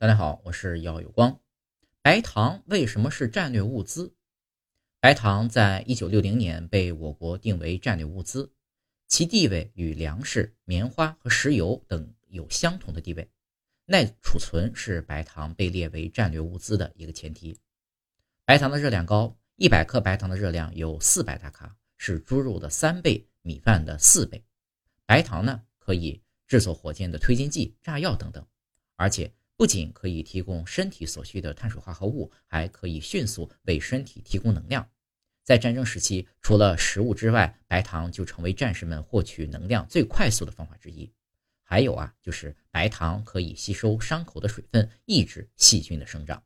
大家好，我是姚有光。白糖为什么是战略物资？白糖在一九六零年被我国定为战略物资，其地位与粮食、棉花和石油等有相同的地位。耐储存是白糖被列为战略物资的一个前提。白糖的热量高，一百克白糖的热量有四百大卡，是猪肉的三倍，米饭的四倍。白糖呢，可以制作火箭的推进剂、炸药等等，而且。不仅可以提供身体所需的碳水化合物，还可以迅速为身体提供能量。在战争时期，除了食物之外，白糖就成为战士们获取能量最快速的方法之一。还有啊，就是白糖可以吸收伤口的水分，抑制细菌的生长。